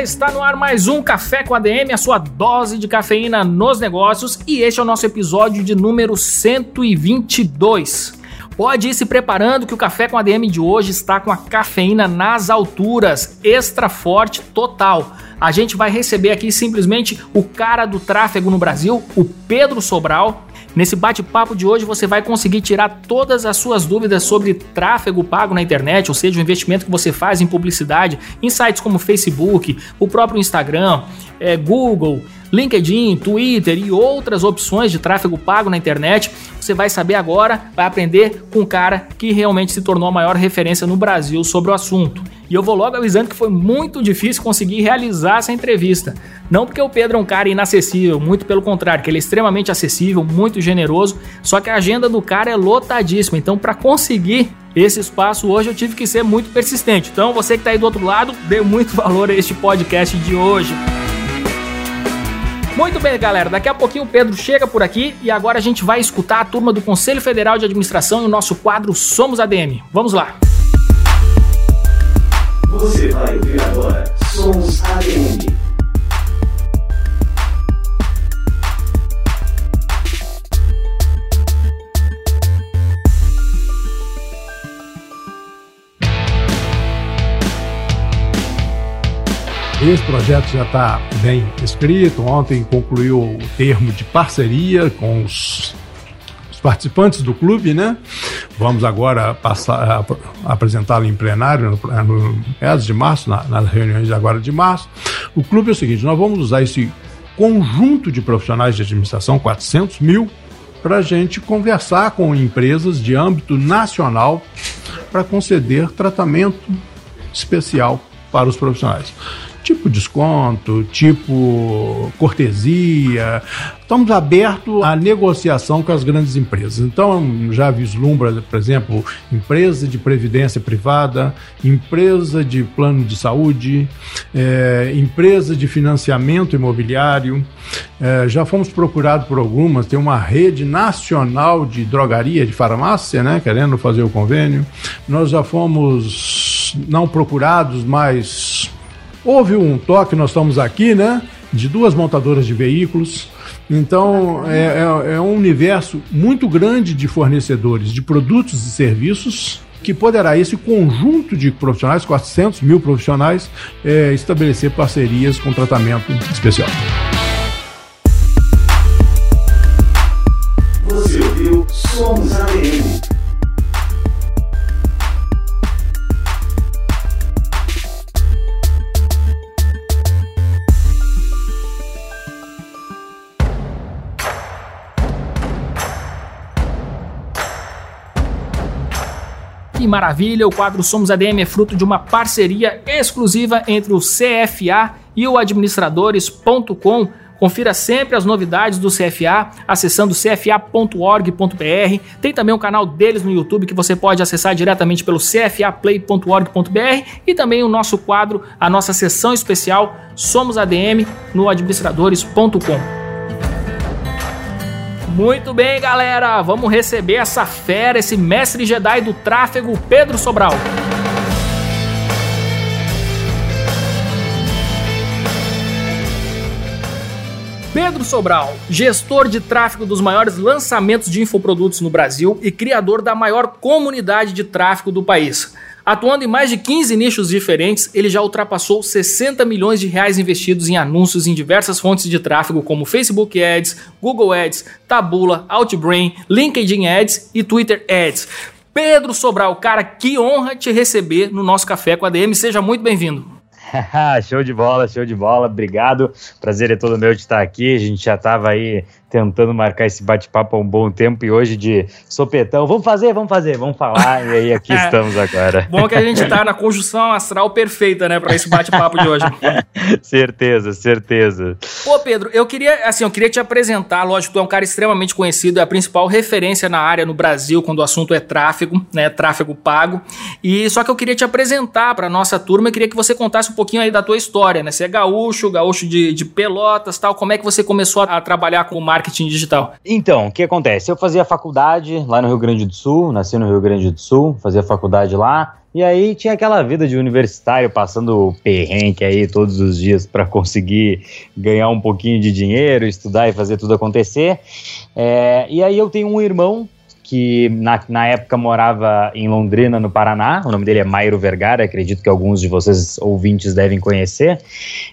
Galera, está no ar mais um Café com ADM, a sua dose de cafeína nos negócios, e este é o nosso episódio de número 122. Pode ir se preparando que o Café com ADM de hoje está com a cafeína nas alturas, extra forte total. A gente vai receber aqui simplesmente o cara do tráfego no Brasil, o Pedro Sobral, Nesse bate-papo de hoje você vai conseguir tirar todas as suas dúvidas sobre tráfego pago na internet, ou seja, o investimento que você faz em publicidade, em sites como Facebook, o próprio Instagram, é, Google, LinkedIn, Twitter e outras opções de tráfego pago na internet. Você vai saber agora, vai aprender com um cara que realmente se tornou a maior referência no Brasil sobre o assunto. E eu vou logo avisando que foi muito difícil conseguir realizar essa entrevista. Não porque o Pedro é um cara inacessível, muito pelo contrário, que ele é extremamente acessível, muito generoso, só que a agenda do cara é lotadíssima. Então, para conseguir esse espaço hoje, eu tive que ser muito persistente. Então, você que está aí do outro lado, dê muito valor a este podcast de hoje. Muito bem, galera. Daqui a pouquinho o Pedro chega por aqui e agora a gente vai escutar a turma do Conselho Federal de Administração e o nosso quadro Somos ADM. Vamos lá. Você vai ouvir agora Somos ADM. Esse projeto já está bem escrito. Ontem concluiu o termo de parceria com os, os participantes do clube, né? Vamos agora passar apresentá-lo em plenário no, no de março, na, nas reuniões de agora de março. O clube é o seguinte: nós vamos usar esse conjunto de profissionais de administração, 400 mil, para a gente conversar com empresas de âmbito nacional para conceder tratamento especial para os profissionais tipo desconto, tipo cortesia. Estamos abertos à negociação com as grandes empresas. Então, já vislumbra, por exemplo, empresa de previdência privada, empresa de plano de saúde, é, empresa de financiamento imobiliário. É, já fomos procurados por algumas, tem uma rede nacional de drogaria, de farmácia, né, querendo fazer o convênio. Nós já fomos não procurados, mas Houve um toque, nós estamos aqui, né? De duas montadoras de veículos. Então, é, é, é um universo muito grande de fornecedores de produtos e serviços que poderá esse conjunto de profissionais, 400 mil profissionais, é, estabelecer parcerias com tratamento especial. Maravilha! O quadro Somos ADM é fruto de uma parceria exclusiva entre o CFA e o administradores.com. Confira sempre as novidades do CFA acessando cfa.org.br. Tem também um canal deles no YouTube que você pode acessar diretamente pelo cfaplay.org.br e também o nosso quadro, a nossa sessão especial Somos ADM no administradores.com. Muito bem, galera, vamos receber essa fera, esse mestre Jedi do tráfego, Pedro Sobral. Pedro Sobral, gestor de tráfego dos maiores lançamentos de infoprodutos no Brasil e criador da maior comunidade de tráfego do país. Atuando em mais de 15 nichos diferentes, ele já ultrapassou 60 milhões de reais investidos em anúncios em diversas fontes de tráfego como Facebook Ads, Google Ads, Tabula, Outbrain, LinkedIn Ads e Twitter Ads. Pedro Sobral, cara, que honra te receber no nosso Café com a DM. Seja muito bem-vindo. show de bola, show de bola. Obrigado. Prazer é todo meu de estar aqui. A gente já estava aí tentando marcar esse bate-papo há um bom tempo e hoje de sopetão. Vamos fazer, vamos fazer, vamos falar. E aí aqui estamos agora. Bom que a gente tá na conjunção astral perfeita, né, para esse bate-papo de hoje. certeza, certeza. Pô, Pedro, eu queria, assim, eu queria te apresentar, lógico, tu é um cara extremamente conhecido, é a principal referência na área no Brasil quando o assunto é tráfego, né, tráfego pago. E só que eu queria te apresentar para nossa turma, eu queria que você contasse um pouquinho aí da tua história, né? Você é gaúcho, gaúcho de, de Pelotas, tal, como é que você começou a trabalhar com marketing marketing digital? Então, o que acontece? Eu fazia faculdade lá no Rio Grande do Sul, nasci no Rio Grande do Sul, fazia faculdade lá. E aí tinha aquela vida de universitário passando perrengue aí todos os dias para conseguir ganhar um pouquinho de dinheiro, estudar e fazer tudo acontecer. É, e aí eu tenho um irmão que na, na época morava em Londrina, no Paraná. O nome dele é Mairo Vergara, acredito que alguns de vocês ouvintes devem conhecer.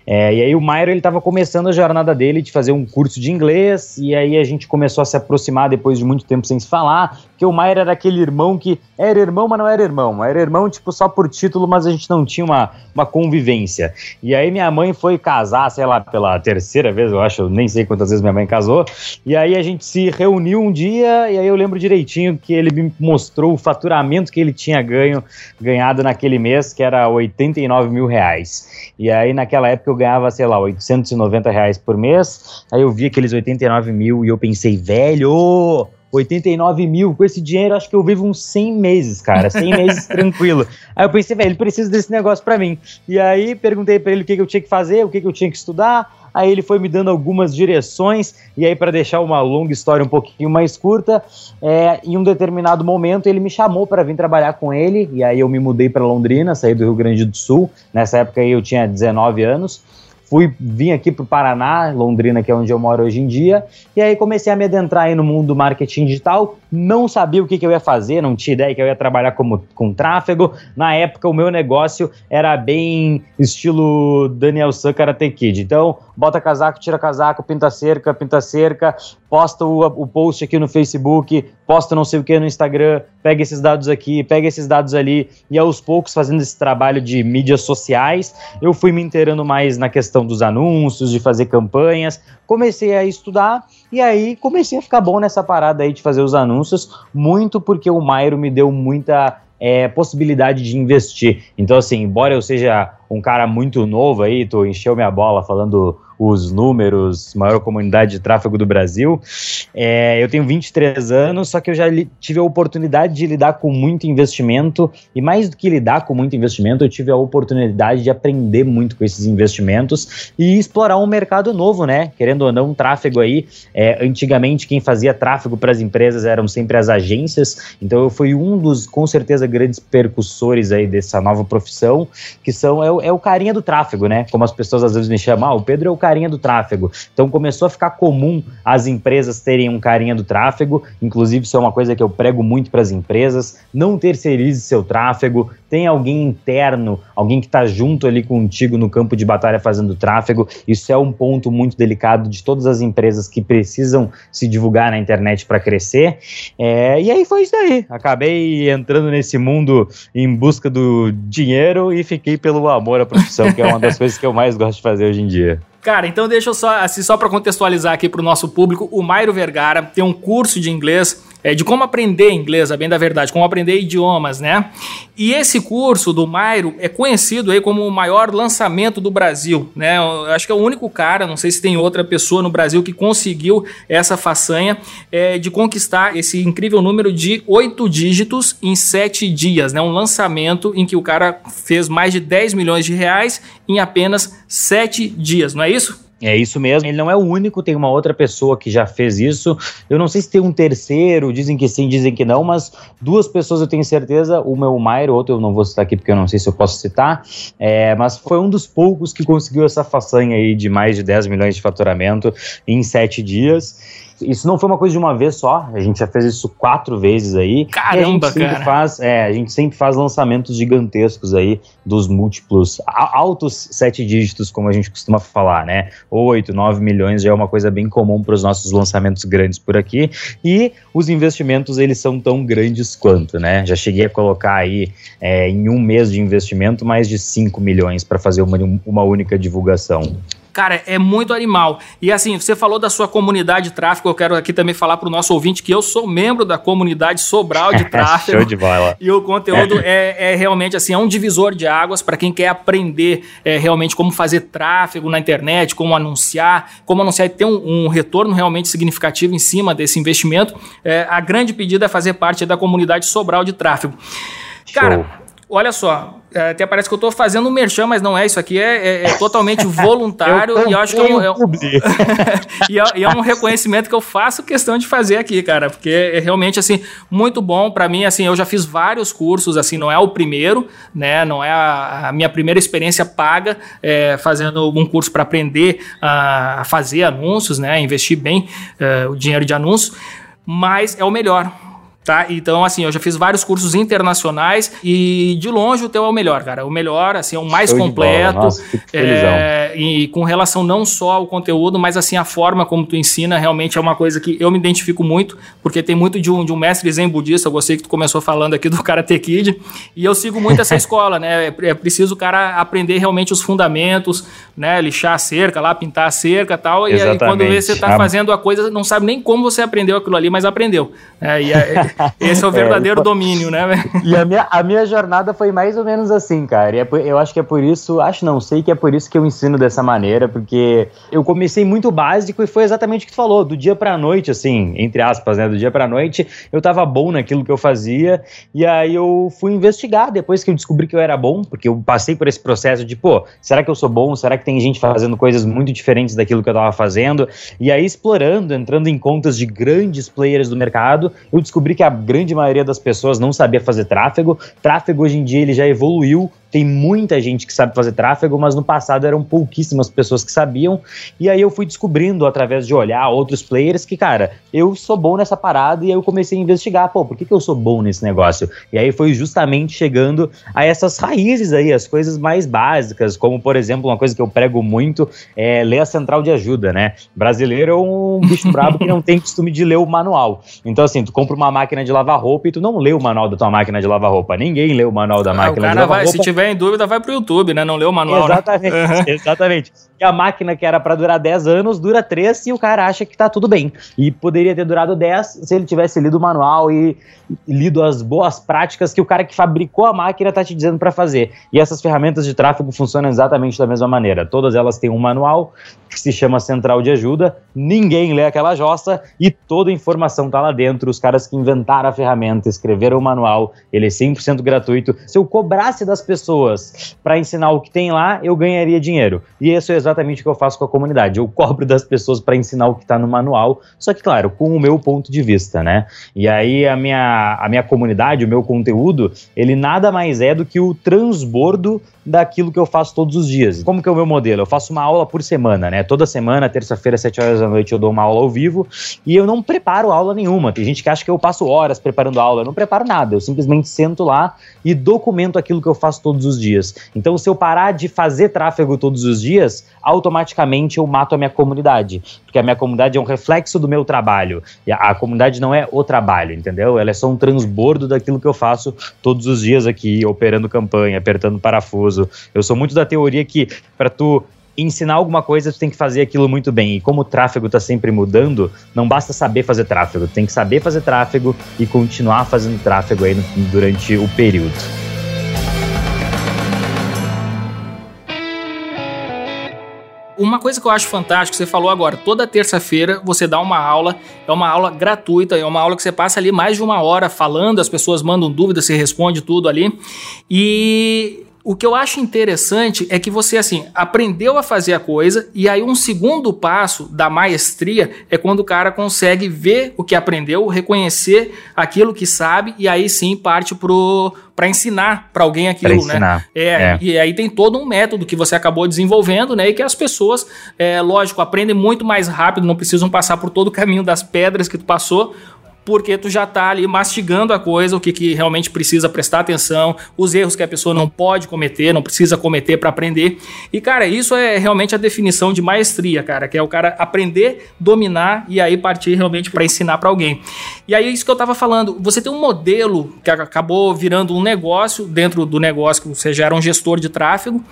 É, e aí o Mairo ele estava começando a jornada dele de fazer um curso de inglês, e aí a gente começou a se aproximar depois de muito tempo sem se falar, porque o Mairo era aquele irmão que era irmão, mas não era irmão. Era irmão, tipo, só por título, mas a gente não tinha uma, uma convivência. E aí minha mãe foi casar, sei lá, pela terceira vez, eu acho, eu nem sei quantas vezes minha mãe casou. E aí a gente se reuniu um dia, e aí eu lembro direitinho que ele me mostrou o faturamento que ele tinha ganho, ganhado naquele mês, que era 89 mil reais. E aí naquela época eu ganhava, sei lá, 890 reais por mês. Aí eu vi aqueles 89 mil e eu pensei, velho 89 mil, com esse dinheiro acho que eu vivo uns 100 meses, cara, 100 meses tranquilo. Aí eu pensei, velho, ele precisa desse negócio para mim. E aí perguntei para ele o que, que, eu tinha que fazer, o que, que eu tinha que estudar. Aí ele foi me dando algumas direções, e aí, para deixar uma longa história um pouquinho mais curta, é, em um determinado momento ele me chamou para vir trabalhar com ele, e aí eu me mudei para Londrina, saí do Rio Grande do Sul. Nessa época eu tinha 19 anos fui vim aqui para o Paraná, Londrina, que é onde eu moro hoje em dia, e aí comecei a me adentrar no mundo do marketing digital. Não sabia o que, que eu ia fazer, não tinha ideia que eu ia trabalhar como, com tráfego. Na época, o meu negócio era bem estilo Daniel San Karate Kid. Então, bota casaco, tira casaco, pinta cerca, pinta cerca, posta o, o post aqui no Facebook, posta não sei o que no Instagram, pega esses dados aqui, pega esses dados ali, e aos poucos fazendo esse trabalho de mídias sociais, eu fui me inteirando mais na questão dos anúncios, de fazer campanhas, comecei a estudar e aí comecei a ficar bom nessa parada aí de fazer os anúncios, muito porque o Mairo me deu muita é, possibilidade de investir. Então, assim, embora eu seja um cara muito novo aí, tu encheu minha bola falando os números, maior comunidade de tráfego do Brasil. É, eu tenho 23 anos, só que eu já tive a oportunidade de lidar com muito investimento, e mais do que lidar com muito investimento, eu tive a oportunidade de aprender muito com esses investimentos e explorar um mercado novo, né? Querendo ou não, tráfego aí. É, antigamente, quem fazia tráfego para as empresas eram sempre as agências, então eu fui um dos, com certeza, grandes percussores aí dessa nova profissão, que são é, é o carinha do tráfego, né? Como as pessoas às vezes me chamam, ah, o Pedro é o carinha do tráfego. Então começou a ficar comum as empresas terem um carinha do tráfego, inclusive isso é uma coisa que eu prego muito para as empresas, não terceirize seu tráfego, tem alguém interno, alguém que está junto ali contigo no campo de batalha fazendo tráfego. Isso é um ponto muito delicado de todas as empresas que precisam se divulgar na internet para crescer. É, e aí foi isso aí. Acabei entrando nesse mundo em busca do dinheiro e fiquei pelo amor à profissão, que é uma das coisas que eu mais gosto de fazer hoje em dia. Cara, então deixa eu só, assim, só para contextualizar aqui para o nosso público, o Mairo Vergara tem um curso de inglês é, de como aprender inglês, a bem da verdade, como aprender idiomas, né? E esse curso do Mairo é conhecido aí como o maior lançamento do Brasil, né? Eu acho que é o único cara, não sei se tem outra pessoa no Brasil que conseguiu essa façanha é, de conquistar esse incrível número de oito dígitos em sete dias, né? Um lançamento em que o cara fez mais de 10 milhões de reais em apenas sete dias, não é isso? É isso mesmo. Ele não é o único, tem uma outra pessoa que já fez isso. Eu não sei se tem um terceiro, dizem que sim, dizem que não, mas duas pessoas eu tenho certeza. Uma é o Maier, outro eu não vou citar aqui porque eu não sei se eu posso citar. É, mas foi um dos poucos que conseguiu essa façanha aí de mais de 10 milhões de faturamento em sete dias. Isso não foi uma coisa de uma vez só, a gente já fez isso quatro vezes aí. Caramba, a gente cara. Faz, é, a gente sempre faz lançamentos gigantescos aí dos múltiplos, altos sete dígitos, como a gente costuma falar, né? Oito, nove milhões já é uma coisa bem comum para os nossos lançamentos grandes por aqui. E os investimentos, eles são tão grandes quanto, né? Já cheguei a colocar aí é, em um mês de investimento mais de 5 milhões para fazer uma, uma única divulgação. Cara, é muito animal. E assim, você falou da sua comunidade de tráfego, eu quero aqui também falar para o nosso ouvinte que eu sou membro da comunidade Sobral de tráfego. Show de bola. E o conteúdo é, é realmente assim, é um divisor de águas para quem quer aprender é, realmente como fazer tráfego na internet, como anunciar, como anunciar e ter um, um retorno realmente significativo em cima desse investimento. É, a grande pedida é fazer parte da comunidade Sobral de tráfego. Cara, Show. Olha só, é, até parece que eu estou fazendo um merchan, mas não é. Isso aqui é, é, é totalmente voluntário eu e eu acho que é um, é um e, é, e, é, um reconhecimento que eu faço questão de fazer aqui, cara, porque é realmente assim muito bom para mim. Assim, eu já fiz vários cursos, assim, não é o primeiro, né? Não é a, a minha primeira experiência paga é, fazendo um curso para aprender a, a, fazer anúncios, né? Investir bem o dinheiro de anúncios, mas é o melhor Tá? Então, assim, eu já fiz vários cursos internacionais e de longe o teu é o melhor, cara. O melhor, assim, é o mais Show completo. Nossa, é, e com relação não só ao conteúdo, mas assim, a forma como tu ensina realmente é uma coisa que eu me identifico muito, porque tem muito de um, de um mestre zen budista. Eu gostei que tu começou falando aqui do Karate Kid. E eu sigo muito essa escola, né? É, é preciso o cara aprender realmente os fundamentos, né? Lixar a cerca lá, pintar a cerca e tal. Exatamente. E aí, quando vê, você tá fazendo a coisa, não sabe nem como você aprendeu aquilo ali, mas aprendeu. É, e é, esse é o verdadeiro é, domínio, né? E a minha, a minha jornada foi mais ou menos assim, cara. E é por, eu acho que é por isso, acho não, sei que é por isso que eu ensino dessa maneira, porque eu comecei muito básico e foi exatamente o que tu falou, do dia pra noite, assim, entre aspas, né? Do dia pra noite, eu tava bom naquilo que eu fazia, e aí eu fui investigar depois que eu descobri que eu era bom, porque eu passei por esse processo de, pô, será que eu sou bom? Será que tem gente fazendo coisas muito diferentes daquilo que eu tava fazendo? E aí, explorando, entrando em contas de grandes players do mercado, eu descobri que a grande maioria das pessoas não sabia fazer tráfego. Tráfego hoje em dia ele já evoluiu tem muita gente que sabe fazer tráfego, mas no passado eram pouquíssimas pessoas que sabiam. E aí eu fui descobrindo através de olhar outros players que, cara, eu sou bom nessa parada e aí eu comecei a investigar, pô, por que, que eu sou bom nesse negócio? E aí foi justamente chegando a essas raízes aí, as coisas mais básicas, como por exemplo, uma coisa que eu prego muito é ler a central de ajuda, né? Brasileiro é um bicho brabo que não tem costume de ler o manual. Então, assim, tu compra uma máquina de lavar roupa e tu não lê o manual da tua máquina de lavar roupa. Ninguém lê o manual da ah, máquina de lavar roupa tiver em dúvida, vai pro YouTube, né? Não lê o manual. Exatamente, né? exatamente. E a máquina que era para durar 10 anos dura 3 e o cara acha que tá tudo bem. E poderia ter durado 10 se ele tivesse lido o manual e, e lido as boas práticas que o cara que fabricou a máquina tá te dizendo para fazer. E essas ferramentas de tráfego funcionam exatamente da mesma maneira. Todas elas têm um manual que se chama Central de Ajuda. Ninguém lê aquela jossa e toda a informação tá lá dentro. Os caras que inventaram a ferramenta, escreveram o manual, ele é 100% gratuito. Se eu cobrasse das pessoas para ensinar o que tem lá, eu ganharia dinheiro. E isso é exatamente o que eu faço com a comunidade. Eu cobro das pessoas para ensinar o que está no manual, só que, claro, com o meu ponto de vista, né? E aí a minha, a minha comunidade, o meu conteúdo, ele nada mais é do que o transbordo daquilo que eu faço todos os dias. Como que é o meu modelo? Eu faço uma aula por semana, né? Toda semana, terça-feira, sete horas da noite, eu dou uma aula ao vivo e eu não preparo aula nenhuma. Tem gente que acha que eu passo horas preparando aula. Eu não preparo nada. Eu simplesmente sento lá e documento aquilo que eu faço todos os dias. Então, se eu parar de fazer tráfego todos os dias, automaticamente eu mato a minha comunidade. Porque a minha comunidade é um reflexo do meu trabalho. E a, a comunidade não é o trabalho, entendeu? Ela é só um transbordo daquilo que eu faço todos os dias aqui, operando campanha, apertando parafuso eu sou muito da teoria que para tu ensinar alguma coisa, tu tem que fazer aquilo muito bem. E como o tráfego está sempre mudando, não basta saber fazer tráfego, tem que saber fazer tráfego e continuar fazendo tráfego aí durante o período. Uma coisa que eu acho fantástico, você falou agora, toda terça-feira você dá uma aula, é uma aula gratuita, é uma aula que você passa ali mais de uma hora falando, as pessoas mandam dúvidas, você responde tudo ali. E o que eu acho interessante é que você, assim, aprendeu a fazer a coisa, e aí um segundo passo da maestria é quando o cara consegue ver o que aprendeu, reconhecer aquilo que sabe, e aí sim parte pro para ensinar para alguém aquilo, pra né? ensinar. né? É, é, E aí tem todo um método que você acabou desenvolvendo, né? E que as pessoas, é, lógico, aprendem muito mais rápido, não precisam passar por todo o caminho das pedras que tu passou, porque tu já tá ali mastigando a coisa, o que, que realmente precisa prestar atenção, os erros que a pessoa não pode cometer, não precisa cometer para aprender. E, cara, isso é realmente a definição de maestria, cara, que é o cara aprender, dominar e aí partir realmente para ensinar para alguém. E aí, isso que eu tava falando, você tem um modelo que acabou virando um negócio, dentro do negócio que você já era um gestor de tráfego,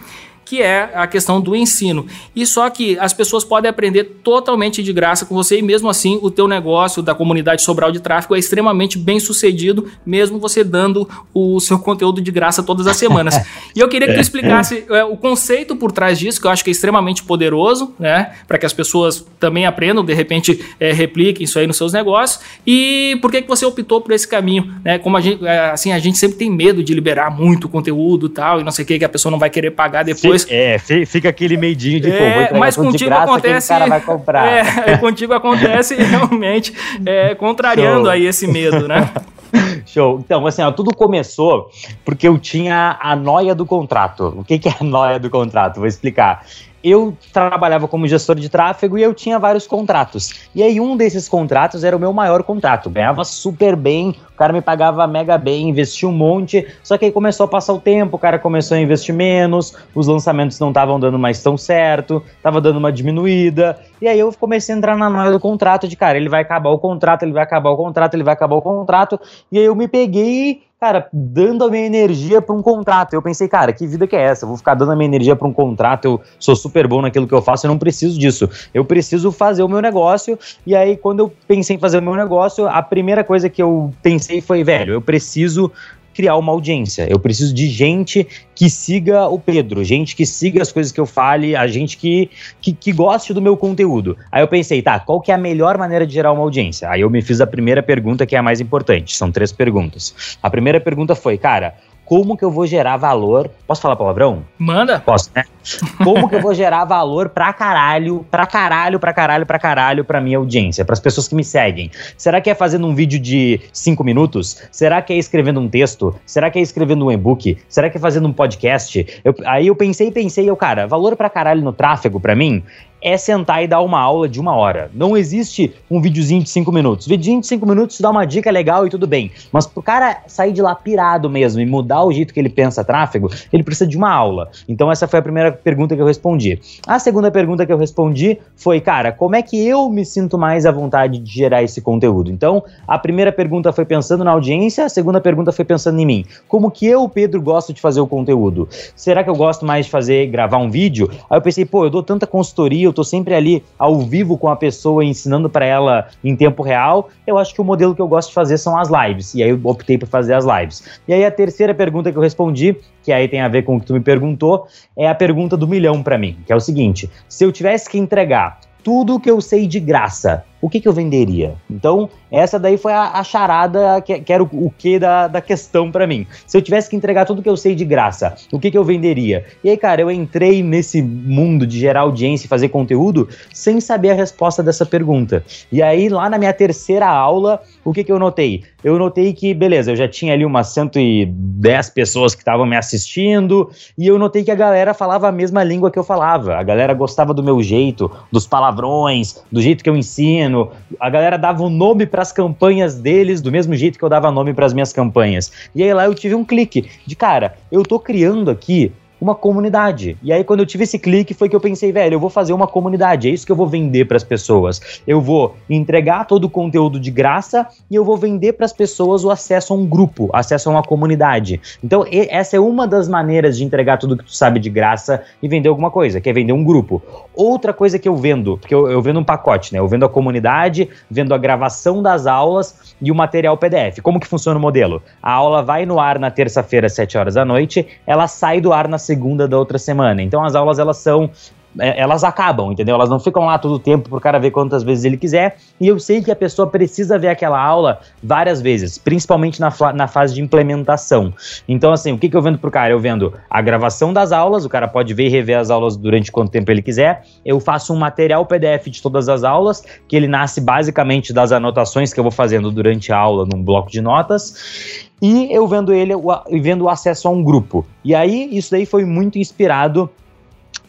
que é a questão do ensino. E só que as pessoas podem aprender totalmente de graça com você e mesmo assim o teu negócio da comunidade Sobral de Tráfego é extremamente bem sucedido, mesmo você dando o seu conteúdo de graça todas as semanas. e eu queria que tu explicasse é, o conceito por trás disso, que eu acho que é extremamente poderoso, né, para que as pessoas também aprendam, de repente é, repliquem isso aí nos seus negócios. E por que que você optou por esse caminho, né? Como a gente, é, assim, a gente sempre tem medo de liberar muito conteúdo, tal, e não sei o que que a pessoa não vai querer pagar depois depois. É, fica aquele medinho de é, pô, Mas contigo graça, acontece. cara vai comprar. É, contigo acontece realmente é, contrariando Show. aí esse medo, né? Show. Então, assim, ó, tudo começou porque eu tinha a noia do contrato. O que, que é a noia do contrato? Vou explicar eu trabalhava como gestor de tráfego e eu tinha vários contratos. E aí um desses contratos era o meu maior contrato. Ganhava super bem, o cara me pagava mega bem, investia um monte. Só que aí começou a passar o tempo, o cara começou a investir menos, os lançamentos não estavam dando mais tão certo, tava dando uma diminuída. E aí eu comecei a entrar na noia do contrato de, cara, ele vai acabar o contrato, ele vai acabar o contrato, ele vai acabar o contrato. E aí eu me peguei cara, dando a minha energia para um contrato. Eu pensei, cara, que vida que é essa? Eu vou ficar dando a minha energia para um contrato, eu sou super bom naquilo que eu faço, eu não preciso disso. Eu preciso fazer o meu negócio. E aí, quando eu pensei em fazer o meu negócio, a primeira coisa que eu pensei foi, velho, eu preciso criar uma audiência. Eu preciso de gente que siga o Pedro, gente que siga as coisas que eu fale, a gente que, que, que, goste do meu conteúdo. Aí eu pensei, tá, qual que é a melhor maneira de gerar uma audiência? Aí eu me fiz a primeira pergunta, que é a mais importante. São três perguntas. A primeira pergunta foi, cara, como que eu vou gerar valor. Posso falar palavrão? Manda. Posso, né? Como que eu vou gerar valor pra caralho, pra caralho, pra caralho, pra caralho pra minha audiência, pras pessoas que me seguem? Será que é fazendo um vídeo de cinco minutos? Será que é escrevendo um texto? Será que é escrevendo um e-book? Será que é fazendo um podcast? Eu, aí eu pensei, pensei, eu, cara, valor pra caralho no tráfego pra mim é sentar e dar uma aula de uma hora. Não existe um videozinho de cinco minutos. Videozinho de cinco minutos dá uma dica legal e tudo bem. Mas pro cara sair de lá pirado mesmo e mudar o jeito que ele pensa tráfego, ele precisa de uma aula. Então essa foi a primeira pergunta que eu respondi. A segunda pergunta que eu respondi foi, cara, como é que eu me sinto mais à vontade de gerar esse conteúdo? Então, a primeira pergunta foi pensando na audiência, a segunda pergunta foi pensando em mim. Como que eu, Pedro, gosto de fazer o conteúdo? Será que eu gosto mais de fazer, gravar um vídeo? Aí eu pensei, pô, eu dou tanta consultoria, eu tô sempre ali ao vivo com a pessoa, ensinando para ela em tempo real, eu acho que o modelo que eu gosto de fazer são as lives. E aí eu optei por fazer as lives. E aí a terceira pergunta que eu respondi, que aí tem a ver com o que tu me perguntou, é a pergunta do milhão para mim, que é o seguinte: se eu tivesse que entregar tudo que eu sei de graça, o que, que eu venderia? Então, essa daí foi a, a charada que, que, era o, o que da, da questão para mim. Se eu tivesse que entregar tudo que eu sei de graça, o que, que eu venderia? E aí, cara, eu entrei nesse mundo de gerar audiência e fazer conteúdo sem saber a resposta dessa pergunta. E aí, lá na minha terceira aula, o que, que eu notei? Eu notei que, beleza, eu já tinha ali umas 110 pessoas que estavam me assistindo, e eu notei que a galera falava a mesma língua que eu falava. A galera gostava do meu jeito, dos palavrões, do jeito que eu ensino. A galera dava o um nome para as campanhas deles do mesmo jeito que eu dava nome para as minhas campanhas. E aí lá eu tive um clique de, cara, eu tô criando aqui uma comunidade. E aí, quando eu tive esse clique, foi que eu pensei, velho, eu vou fazer uma comunidade, é isso que eu vou vender para as pessoas. Eu vou entregar todo o conteúdo de graça e eu vou vender para as pessoas o acesso a um grupo, acesso a uma comunidade. Então, essa é uma das maneiras de entregar tudo que tu sabe de graça e vender alguma coisa, que é vender um grupo. Outra coisa que eu vendo, porque eu, eu vendo um pacote, né? Eu vendo a comunidade, vendo a gravação das aulas e o material PDF. Como que funciona o modelo? A aula vai no ar na terça-feira, às 7 horas da noite, ela sai do ar na segunda da outra semana. Então as aulas elas são elas acabam, entendeu? Elas não ficam lá todo o tempo pro cara ver quantas vezes ele quiser. E eu sei que a pessoa precisa ver aquela aula várias vezes, principalmente na, na fase de implementação. Então, assim, o que, que eu vendo pro cara? Eu vendo a gravação das aulas, o cara pode ver e rever as aulas durante quanto tempo ele quiser. Eu faço um material PDF de todas as aulas, que ele nasce basicamente das anotações que eu vou fazendo durante a aula num bloco de notas e eu vendo ele e vendo o acesso a um grupo. E aí, isso daí foi muito inspirado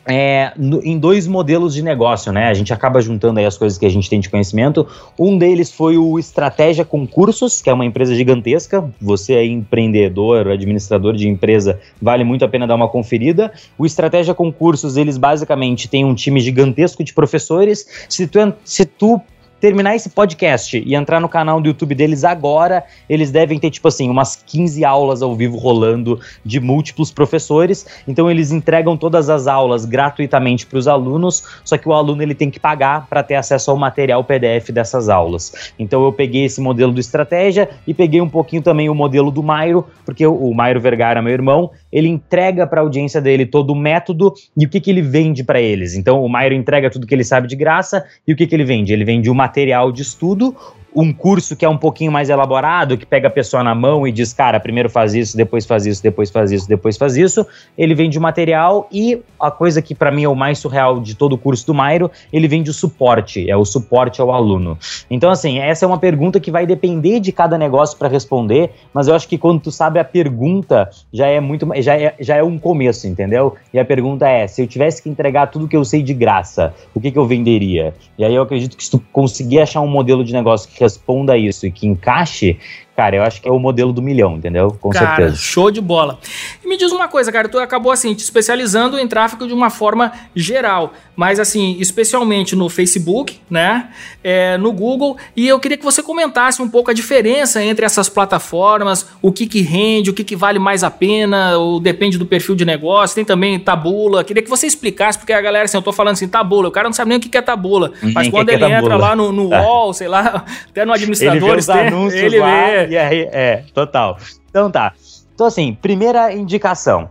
é, no, em dois modelos de negócio, né? A gente acaba juntando aí as coisas que a gente tem de conhecimento. Um deles foi o Estratégia Concursos, que é uma empresa gigantesca. Você é empreendedor, administrador de empresa, vale muito a pena dar uma conferida. O Estratégia Concursos, eles basicamente têm um time gigantesco de professores. Se tu, se tu terminar esse podcast e entrar no canal do YouTube deles agora, eles devem ter, tipo assim, umas 15 aulas ao vivo rolando de múltiplos professores. Então eles entregam todas as aulas gratuitamente para os alunos, só que o aluno ele tem que pagar para ter acesso ao material PDF dessas aulas. Então eu peguei esse modelo do estratégia e peguei um pouquinho também o modelo do Mairo, porque o Mairo Vergara, meu irmão, ele entrega para a audiência dele todo o método e o que, que ele vende para eles. Então o Mairo entrega tudo que ele sabe de graça e o que, que ele vende? Ele vende uma material de estudo um curso que é um pouquinho mais elaborado, que pega a pessoa na mão e diz, cara, primeiro faz isso, depois faz isso, depois faz isso, depois faz isso. Ele vende o material e a coisa que para mim é o mais surreal de todo o curso do Mairo, ele vende o suporte, é o suporte ao aluno. Então, assim, essa é uma pergunta que vai depender de cada negócio para responder, mas eu acho que quando tu sabe a pergunta, já é muito, já é, já é um começo, entendeu? E a pergunta é, se eu tivesse que entregar tudo que eu sei de graça, o que, que eu venderia? E aí eu acredito que se tu conseguir achar um modelo de negócio que responda a isso e que encaixe, Cara, eu acho que é o modelo do milhão, entendeu? Com cara, certeza. Show de bola. E me diz uma coisa, cara, tu acabou assim te especializando em tráfego de uma forma geral, mas assim, especialmente no Facebook, né? É, no Google. E eu queria que você comentasse um pouco a diferença entre essas plataformas, o que que rende, o que que vale mais a pena, ou depende do perfil de negócio. Tem também tabula. Queria que você explicasse, porque a galera, assim, eu tô falando assim, tabula, o cara não sabe nem o que que é tabula. Mas quando ele entra lá no, no UOL, sei lá, até no administrador, ele vê os anúncios ele lá. vê e aí, é, total. Então tá. Então, assim, primeira indicação.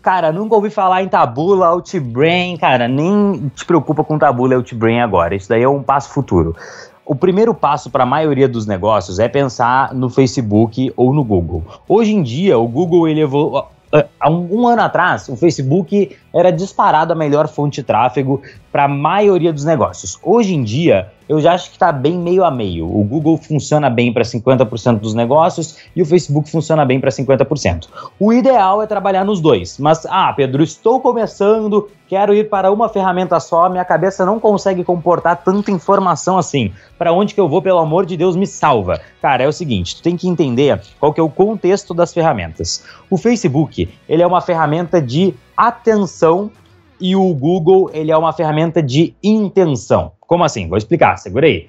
Cara, nunca ouvi falar em Tabula, Outbrain, cara, nem te preocupa com Tabula e Outbrain agora. Isso daí é um passo futuro. O primeiro passo para a maioria dos negócios é pensar no Facebook ou no Google. Hoje em dia, o Google ele evolu há um, um, ano atrás, o Facebook era disparado a melhor fonte de tráfego para a maioria dos negócios. Hoje em dia, eu já acho que está bem meio a meio. O Google funciona bem para 50% dos negócios e o Facebook funciona bem para 50%. O ideal é trabalhar nos dois. Mas, ah, Pedro, estou começando, quero ir para uma ferramenta só, minha cabeça não consegue comportar tanta informação assim. Para onde que eu vou, pelo amor de Deus, me salva. Cara, é o seguinte, tu tem que entender qual que é o contexto das ferramentas. O Facebook, ele é uma ferramenta de atenção e o Google ele é uma ferramenta de intenção. Como assim? Vou explicar, segura aí.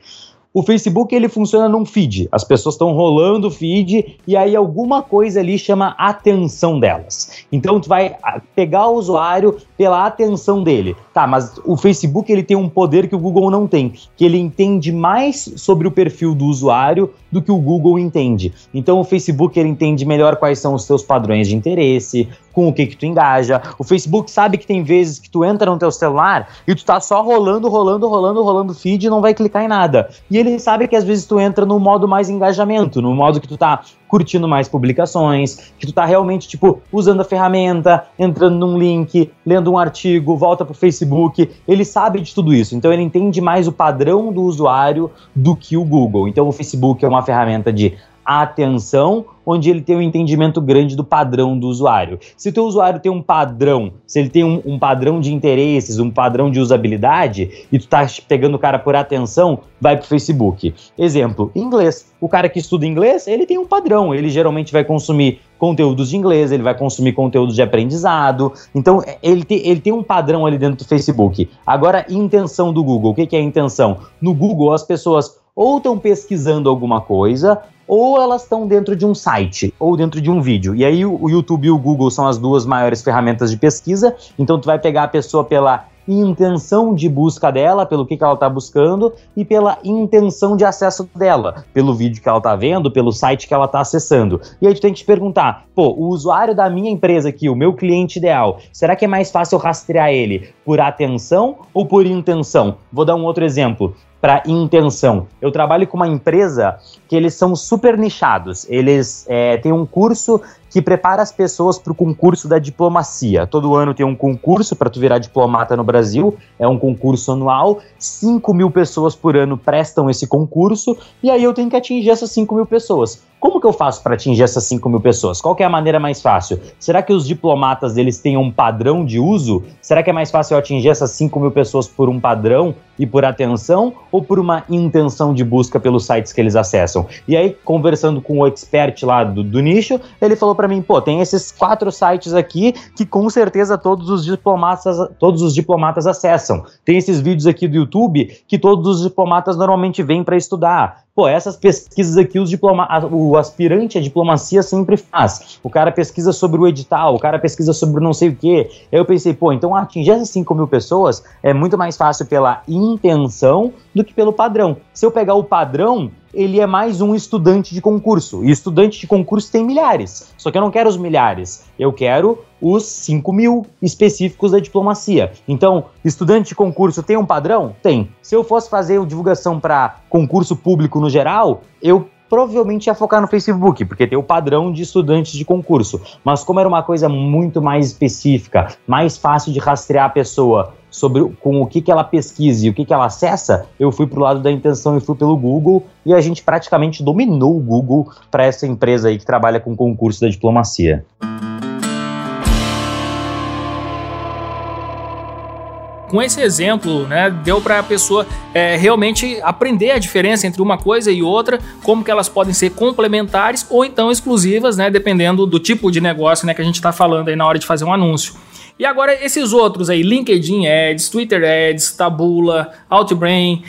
O Facebook ele funciona num feed. As pessoas estão rolando o feed e aí alguma coisa ali chama a atenção delas. Então tu vai ah, pegar o usuário pela atenção dele. Tá, mas o Facebook ele tem um poder que o Google não tem, que ele entende mais sobre o perfil do usuário do que o Google entende. Então o Facebook ele entende melhor quais são os seus padrões de interesse, com o que que tu engaja. O Facebook sabe que tem vezes que tu entra no teu celular e tu tá só rolando, rolando, rolando, rolando feed e não vai clicar em nada. E ele sabe que às vezes tu entra no modo mais engajamento, no modo que tu tá curtindo mais publicações, que tu tá realmente, tipo, usando a ferramenta, entrando num link, lendo um artigo, volta pro Facebook. Ele sabe de tudo isso. Então ele entende mais o padrão do usuário do que o Google. Então o Facebook é uma ferramenta de atenção, onde ele tem um entendimento grande do padrão do usuário. Se o teu usuário tem um padrão, se ele tem um, um padrão de interesses, um padrão de usabilidade, e tu tá pegando o cara por atenção, vai pro Facebook. Exemplo, inglês. O cara que estuda inglês, ele tem um padrão, ele geralmente vai consumir conteúdos de inglês, ele vai consumir conteúdos de aprendizado. Então, ele, te, ele tem um padrão ali dentro do Facebook. Agora, intenção do Google. O que, que é a intenção? No Google, as pessoas ou estão pesquisando alguma coisa, ou elas estão dentro de um site ou dentro de um vídeo. E aí o YouTube e o Google são as duas maiores ferramentas de pesquisa. Então tu vai pegar a pessoa pela intenção de busca dela, pelo que, que ela está buscando e pela intenção de acesso dela, pelo vídeo que ela está vendo, pelo site que ela está acessando. E aí tu tem que te perguntar, pô, o usuário da minha empresa aqui, o meu cliente ideal, será que é mais fácil rastrear ele por atenção ou por intenção? Vou dar um outro exemplo para intenção. Eu trabalho com uma empresa que eles são super nichados. Eles é, têm um curso que prepara as pessoas para o concurso da diplomacia. Todo ano tem um concurso para tu virar diplomata no Brasil, é um concurso anual, 5 mil pessoas por ano prestam esse concurso, e aí eu tenho que atingir essas 5 mil pessoas. Como que eu faço para atingir essas 5 mil pessoas? Qual é a maneira mais fácil? Será que os diplomatas eles têm um padrão de uso? Será que é mais fácil eu atingir essas 5 mil pessoas por um padrão e por atenção ou por uma intenção de busca pelos sites que eles acessam? E aí, conversando com o expert lá do, do nicho, ele falou para mim, pô, tem esses quatro sites aqui que com certeza todos os diplomatas, todos os diplomatas acessam. Tem esses vídeos aqui do YouTube que todos os diplomatas normalmente vêm para estudar pô, essas pesquisas aqui os diploma o aspirante à diplomacia sempre faz. O cara pesquisa sobre o edital, o cara pesquisa sobre não sei o quê. Eu pensei, pô, então atingir essas 5 mil pessoas é muito mais fácil pela intenção do que pelo padrão. Se eu pegar o padrão, ele é mais um estudante de concurso. E estudante de concurso tem milhares. Só que eu não quero os milhares. Eu quero os 5 mil específicos da diplomacia. Então, estudante de concurso tem um padrão? Tem. Se eu fosse fazer divulgação para concurso público no geral, eu provavelmente ia focar no Facebook, porque tem o padrão de estudantes de concurso. Mas como era uma coisa muito mais específica, mais fácil de rastrear a pessoa sobre com o que, que ela pesquisa e o que, que ela acessa, eu fui pro lado da intenção e fui pelo Google e a gente praticamente dominou o Google para essa empresa aí que trabalha com concurso da diplomacia. com esse exemplo, né, deu para a pessoa é, realmente aprender a diferença entre uma coisa e outra, como que elas podem ser complementares ou então exclusivas, né, dependendo do tipo de negócio, né, que a gente está falando aí na hora de fazer um anúncio. E agora esses outros aí, LinkedIn Ads, Twitter Ads, Tabula, Outbrain,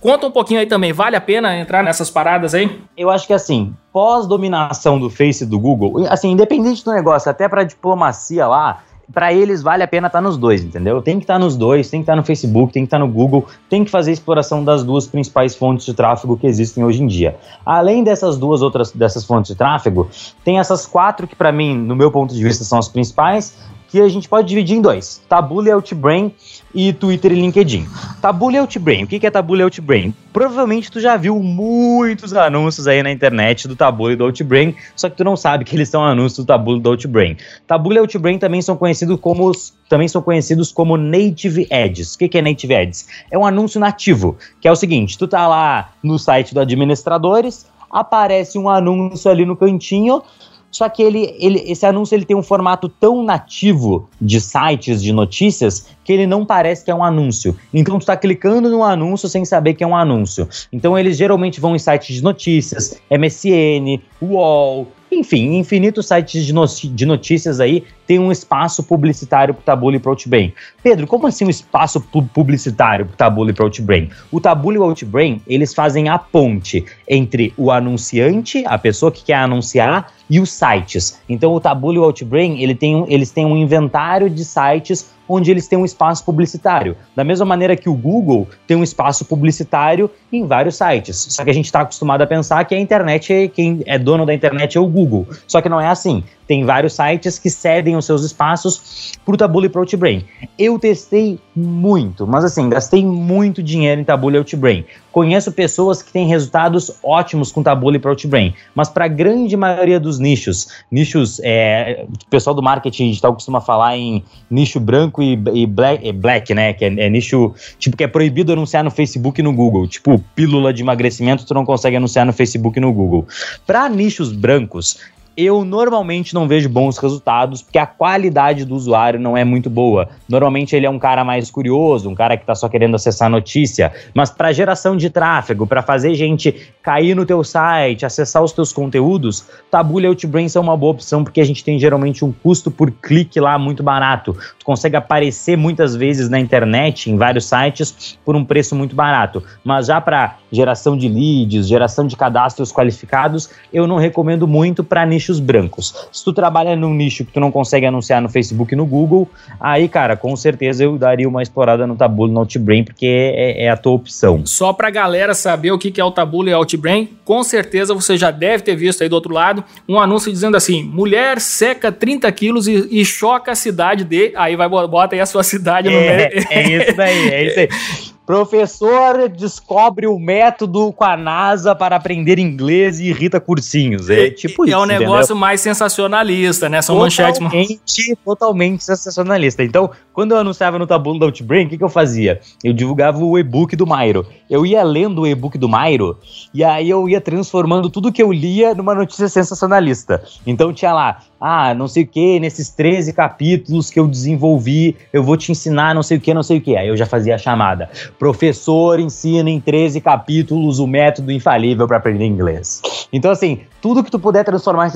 conta um pouquinho aí também, vale a pena entrar nessas paradas aí? Eu acho que assim, pós-dominação do Face e do Google, assim, independente do negócio, até para diplomacia lá, para eles vale a pena estar tá nos dois, entendeu? Tem que estar tá nos dois, tem que estar tá no Facebook, tem que estar no Google, tem que fazer exploração das duas principais fontes de tráfego que existem hoje em dia. Além dessas duas outras dessas fontes de tráfego, tem essas quatro que para mim, no meu ponto de vista, são as principais, que a gente pode dividir em dois: Taboola e Outbrain e Twitter e LinkedIn. Taboola e Outbrain. O que é Taboola e Outbrain? Provavelmente tu já viu muitos anúncios aí na internet do Taboola e do Outbrain, só que tu não sabe que eles são anúncios do Taboola e do Outbrain. Taboola e Outbrain também são conhecidos como também são conhecidos como Native Ads. O que é Native Ads? É um anúncio nativo, que é o seguinte, tu tá lá no site do administradores, aparece um anúncio ali no cantinho, só que ele, ele, esse anúncio ele tem um formato tão nativo de sites de notícias que ele não parece que é um anúncio. Então tu está clicando no anúncio sem saber que é um anúncio. Então eles geralmente vão em sites de notícias, MSN, UOL, enfim, infinitos sites de, no de notícias aí tem um espaço publicitário para o Tabula e para o Outbrain. Pedro, como assim um espaço pu publicitário para o Tabula e para o Outbrain? O Tabula e o Outbrain, eles fazem a ponte entre o anunciante, a pessoa que quer anunciar, e os sites. Então o Tabula e o Outbrain, ele tem um, eles têm um inventário de sites onde eles têm um espaço publicitário. Da mesma maneira que o Google tem um espaço publicitário em vários sites. Só que a gente está acostumado a pensar que a internet, quem é dono da internet é o Google. Só que não é assim. Tem vários sites que cedem os seus espaços para o e para Outbrain. Eu testei muito, mas assim, gastei muito dinheiro em Taboola e Outbrain. Conheço pessoas que têm resultados ótimos com Taboola e para Outbrain, mas para a grande maioria dos nichos, nichos, é, o pessoal do marketing digital costuma falar em nicho branco e, e black, é black, né, que é, é nicho, tipo, que é proibido anunciar no Facebook e no Google, tipo, pílula de emagrecimento, tu não consegue anunciar no Facebook e no Google. Para nichos brancos, eu normalmente não vejo bons resultados porque a qualidade do usuário não é muito boa. Normalmente ele é um cara mais curioso, um cara que está só querendo acessar notícia, mas para geração de tráfego, para fazer gente cair no teu site, acessar os teus conteúdos, Taboola e Outbrain são uma boa opção porque a gente tem geralmente um custo por clique lá muito barato. Tu consegue aparecer muitas vezes na internet, em vários sites, por um preço muito barato. Mas já para geração de leads, geração de cadastros qualificados, eu não recomendo muito para nichos brancos. Se tu trabalha num nicho que tu não consegue anunciar no Facebook e no Google, aí, cara, com certeza eu daria uma explorada no Taboola e no Outbrain, porque é, é, a tua opção. Só pra galera saber o que é o Taboola e o Outbrain, com certeza você já deve ter visto aí do outro lado um anúncio dizendo assim, mulher seca 30 quilos e, e choca a cidade de... Aí vai, bota aí a sua cidade é, no meio. É isso daí, é isso aí. Professor descobre o método com a NASA para aprender inglês e irrita cursinhos. É tipo isso. É um negócio entendeu? mais sensacionalista, né? São manchetes manchetes. Totalmente sensacionalista. Então, quando eu anunciava no Tabulo da Outbrain, o que, que eu fazia? Eu divulgava o e-book do Mairo. Eu ia lendo o e-book do Mairo e aí eu ia transformando tudo que eu lia numa notícia sensacionalista. Então tinha lá, ah, não sei o que, nesses 13 capítulos que eu desenvolvi, eu vou te ensinar não sei o que, não sei o que. Aí eu já fazia a chamada. Professor ensina em 13 capítulos o método infalível para aprender inglês. Então, assim, tudo que tu puder transformar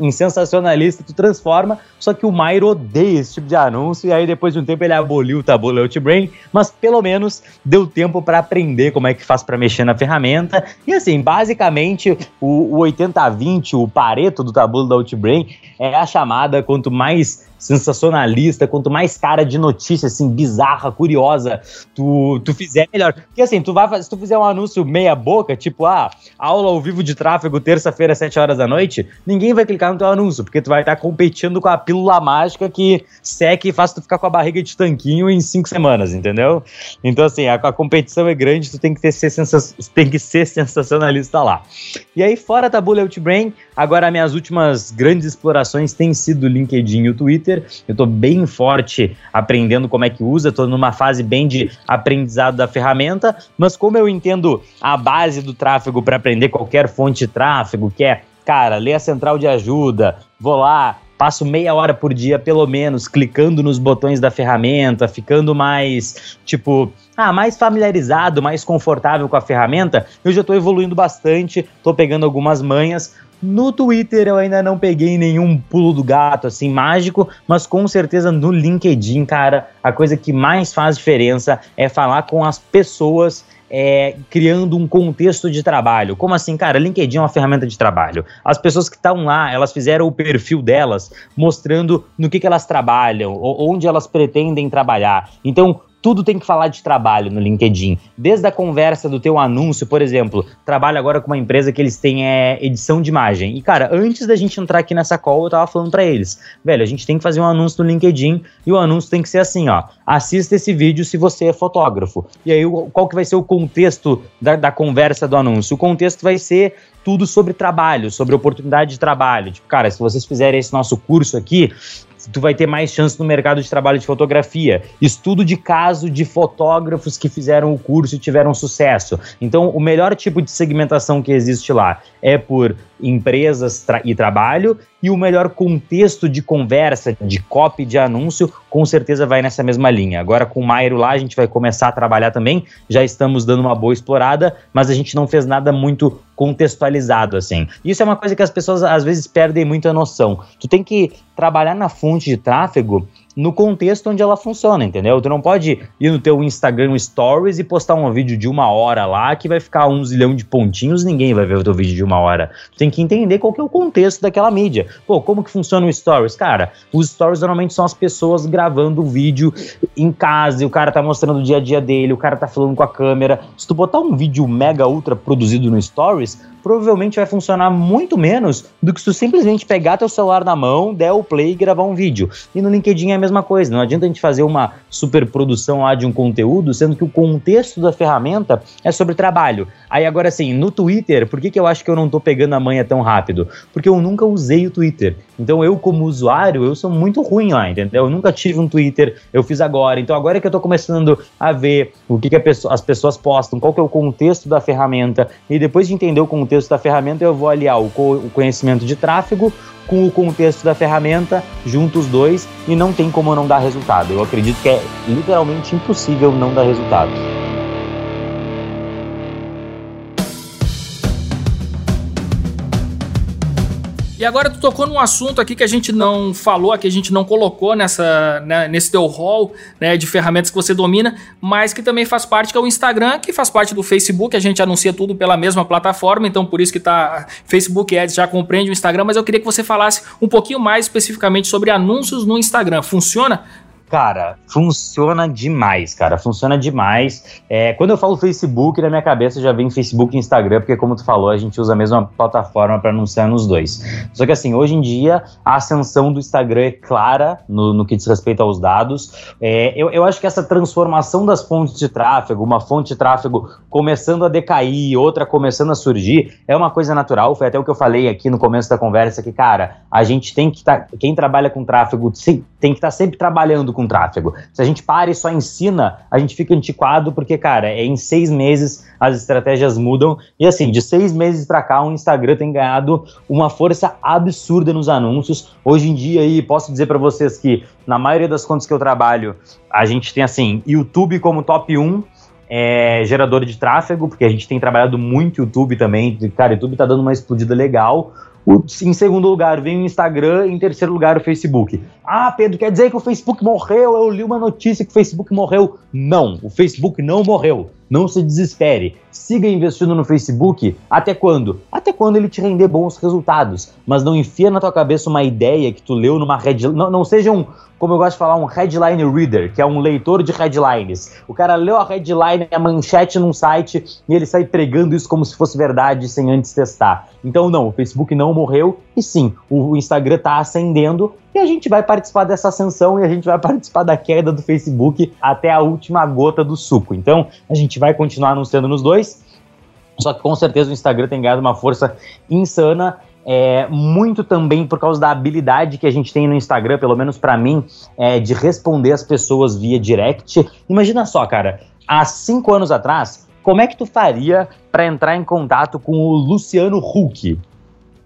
em sensacionalista, tu transforma. Só que o Mairo odeia esse tipo de anúncio, e aí depois de um tempo ele aboliu o Tabula Outbrain, mas pelo menos deu tempo para aprender como é que faz para mexer na ferramenta. E assim, basicamente, o, o 80-20, o pareto do Tabula da Outbrain, é a chamada quanto mais sensacionalista, quanto mais cara de notícia, assim, bizarra, curiosa, tu, tu fizer, melhor. Porque assim, tu vai, se tu fizer um anúncio meia boca, tipo, ah, aula ao vivo de tráfego terça-feira, às 7 horas da noite, ninguém vai clicar no teu anúncio, porque tu vai estar competindo com a pílula mágica que seca e faz tu ficar com a barriga de tanquinho em 5 semanas, entendeu? Então, assim, a, a, competição é grande, tu tem que, ter, ser tem que ser sensacionalista lá. E aí, fora Tabula Outbrain, agora minhas últimas grandes explorações têm sido o LinkedIn e o Twitter, Twitter. Eu estou bem forte aprendendo como é que usa, estou numa fase bem de aprendizado da ferramenta, mas como eu entendo a base do tráfego para aprender qualquer fonte de tráfego, que é, cara, ler a central de ajuda, vou lá, passo meia hora por dia, pelo menos, clicando nos botões da ferramenta, ficando mais, tipo, ah, mais familiarizado, mais confortável com a ferramenta, eu já estou evoluindo bastante, estou pegando algumas manhas, no Twitter eu ainda não peguei nenhum pulo do gato assim mágico, mas com certeza no LinkedIn, cara, a coisa que mais faz diferença é falar com as pessoas é, criando um contexto de trabalho. Como assim, cara? LinkedIn é uma ferramenta de trabalho. As pessoas que estão lá, elas fizeram o perfil delas mostrando no que, que elas trabalham, onde elas pretendem trabalhar. Então, tudo tem que falar de trabalho no LinkedIn. Desde a conversa do teu anúncio, por exemplo, trabalho agora com uma empresa que eles têm é, edição de imagem. E, cara, antes da gente entrar aqui nessa call, eu tava falando para eles, velho, a gente tem que fazer um anúncio no LinkedIn e o anúncio tem que ser assim, ó. Assista esse vídeo se você é fotógrafo. E aí, qual que vai ser o contexto da, da conversa do anúncio? O contexto vai ser tudo sobre trabalho, sobre oportunidade de trabalho. Tipo, cara, se vocês fizerem esse nosso curso aqui, tu vai ter mais chance no mercado de trabalho de fotografia. Estudo de caso de fotógrafos que fizeram o curso e tiveram sucesso. Então, o melhor tipo de segmentação que existe lá é por empresas tra e trabalho e o melhor contexto de conversa, de copy, de anúncio, com certeza vai nessa mesma linha. Agora com o Mairo lá a gente vai começar a trabalhar também, já estamos dando uma boa explorada, mas a gente não fez nada muito contextualizado assim. Isso é uma coisa que as pessoas às vezes perdem muito a noção. Tu tem que trabalhar na fonte de tráfego no contexto onde ela funciona, entendeu? Tu não pode ir no teu Instagram Stories e postar um vídeo de uma hora lá que vai ficar um zilhão de pontinhos, ninguém vai ver o teu vídeo de uma hora. Tu tem que entender qual que é o contexto daquela mídia. Pô, como que funciona o Stories? Cara, os Stories normalmente são as pessoas gravando o vídeo em casa e o cara tá mostrando o dia a dia dele, o cara tá falando com a câmera. Se tu botar um vídeo mega ultra produzido no Stories, provavelmente vai funcionar muito menos do que se tu simplesmente pegar teu celular na mão, der o play e gravar um vídeo. E no LinkedIn é a mesma coisa, não adianta a gente fazer uma super produção lá de um conteúdo, sendo que o contexto da ferramenta é sobre trabalho. Aí agora assim, no Twitter, por que, que eu acho que eu não tô pegando a manha tão rápido? Porque eu nunca usei o Twitter. Então eu, como usuário, eu sou muito ruim lá, entendeu? Eu nunca tive um Twitter, eu fiz agora. Então agora é que eu tô começando a ver o que, que pessoa, as pessoas postam, qual que é o contexto da ferramenta, e depois de entender o contexto da ferramenta, eu vou aliar o, co o conhecimento de tráfego com o contexto da ferramenta, junto os dois, e não tem como não dar resultado. Eu acredito que é literalmente impossível não dar resultado. E agora tu tocou num assunto aqui que a gente não falou, que a gente não colocou nessa, né, nesse teu hall né, de ferramentas que você domina, mas que também faz parte, que é o Instagram, que faz parte do Facebook, a gente anuncia tudo pela mesma plataforma, então por isso que tá Facebook Ads já compreende o Instagram, mas eu queria que você falasse um pouquinho mais especificamente sobre anúncios no Instagram. Funciona? Cara, funciona demais, cara. Funciona demais. É, quando eu falo Facebook, na minha cabeça já vem Facebook e Instagram, porque, como tu falou, a gente usa a mesma plataforma para anunciar nos dois. Só que, assim, hoje em dia, a ascensão do Instagram é clara no, no que diz respeito aos dados. É, eu, eu acho que essa transformação das fontes de tráfego, uma fonte de tráfego começando a decair, outra começando a surgir, é uma coisa natural. Foi até o que eu falei aqui no começo da conversa, que, cara, a gente tem que estar. Tá, quem trabalha com tráfego tem que estar tá sempre trabalhando com tráfego. Se a gente para e só ensina, a gente fica antiquado, porque, cara, é em seis meses as estratégias mudam. E assim, de seis meses para cá, o Instagram tem ganhado uma força absurda nos anúncios. Hoje em dia, aí, posso dizer para vocês que na maioria das contas que eu trabalho, a gente tem assim, YouTube como top 1. É, gerador de tráfego, porque a gente tem trabalhado muito YouTube também. Cara, YouTube tá dando uma explodida legal. O, em segundo lugar vem o Instagram, em terceiro lugar o Facebook. Ah, Pedro, quer dizer que o Facebook morreu? Eu li uma notícia que o Facebook morreu. Não, o Facebook não morreu. Não se desespere. Siga investindo no Facebook até quando? Até quando ele te render bons resultados. Mas não enfia na tua cabeça uma ideia que tu leu numa headline. Não, não seja um, como eu gosto de falar, um headline reader, que é um leitor de headlines. O cara leu a headline, a manchete num site e ele sai pregando isso como se fosse verdade sem antes testar. Então, não, o Facebook não morreu e sim, o Instagram está ascendendo e a gente vai participar dessa ascensão e a gente vai participar da queda do Facebook até a última gota do suco. Então, a gente vai continuar anunciando nos dois. Só que com certeza o Instagram tem ganhado uma força insana. É, muito também por causa da habilidade que a gente tem no Instagram, pelo menos para mim, é, de responder as pessoas via direct. Imagina só, cara, há cinco anos atrás, como é que tu faria para entrar em contato com o Luciano Huck?